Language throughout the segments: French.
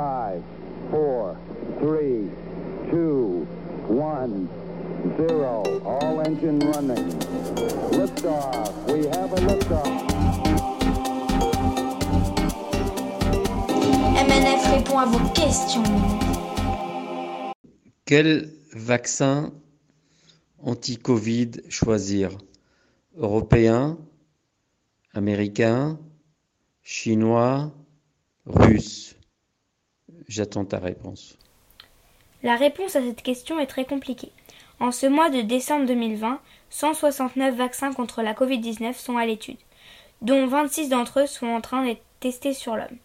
5, 4, 3, 2, 1, 0. All engine running. Liftoff. We have a liftoff. MNF répond à vos questions. Quel vaccin anti-Covid choisir? Européen Américain Chinois Russe? J'attends ta réponse. La réponse à cette question est très compliquée. En ce mois de décembre 2020, 169 vaccins contre la Covid-19 sont à l'étude, dont 26 d'entre eux sont en train d'être testés sur l'homme.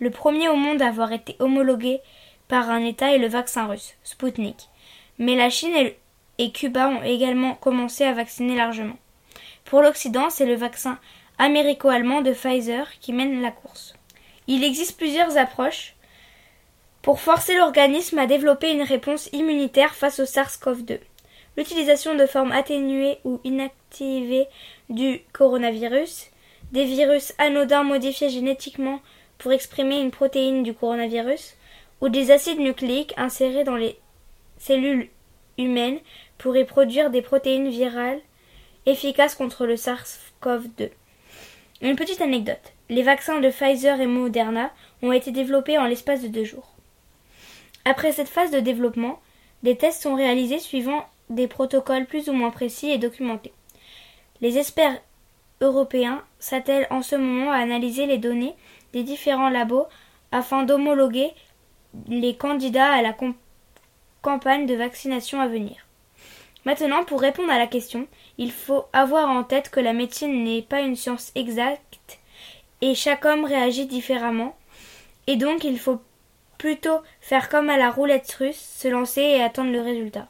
Le premier au monde à avoir été homologué par un État est le vaccin russe, Sputnik. Mais la Chine et Cuba ont également commencé à vacciner largement. Pour l'Occident, c'est le vaccin américo-allemand de Pfizer qui mène la course. Il existe plusieurs approches pour forcer l'organisme à développer une réponse immunitaire face au SARS-CoV-2. L'utilisation de formes atténuées ou inactivées du coronavirus, des virus anodins modifiés génétiquement pour exprimer une protéine du coronavirus, ou des acides nucléiques insérés dans les cellules humaines pour y produire des protéines virales efficaces contre le SARS-CoV-2. Une petite anecdote. Les vaccins de Pfizer et Moderna ont été développés en l'espace de deux jours. Après cette phase de développement, des tests sont réalisés suivant des protocoles plus ou moins précis et documentés. Les experts européens s'attellent en ce moment à analyser les données des différents labos afin d'homologuer les candidats à la campagne de vaccination à venir. Maintenant, pour répondre à la question, il faut avoir en tête que la médecine n'est pas une science exacte et chaque homme réagit différemment. Et donc, il faut plutôt faire comme à la roulette russe, se lancer et attendre le résultat.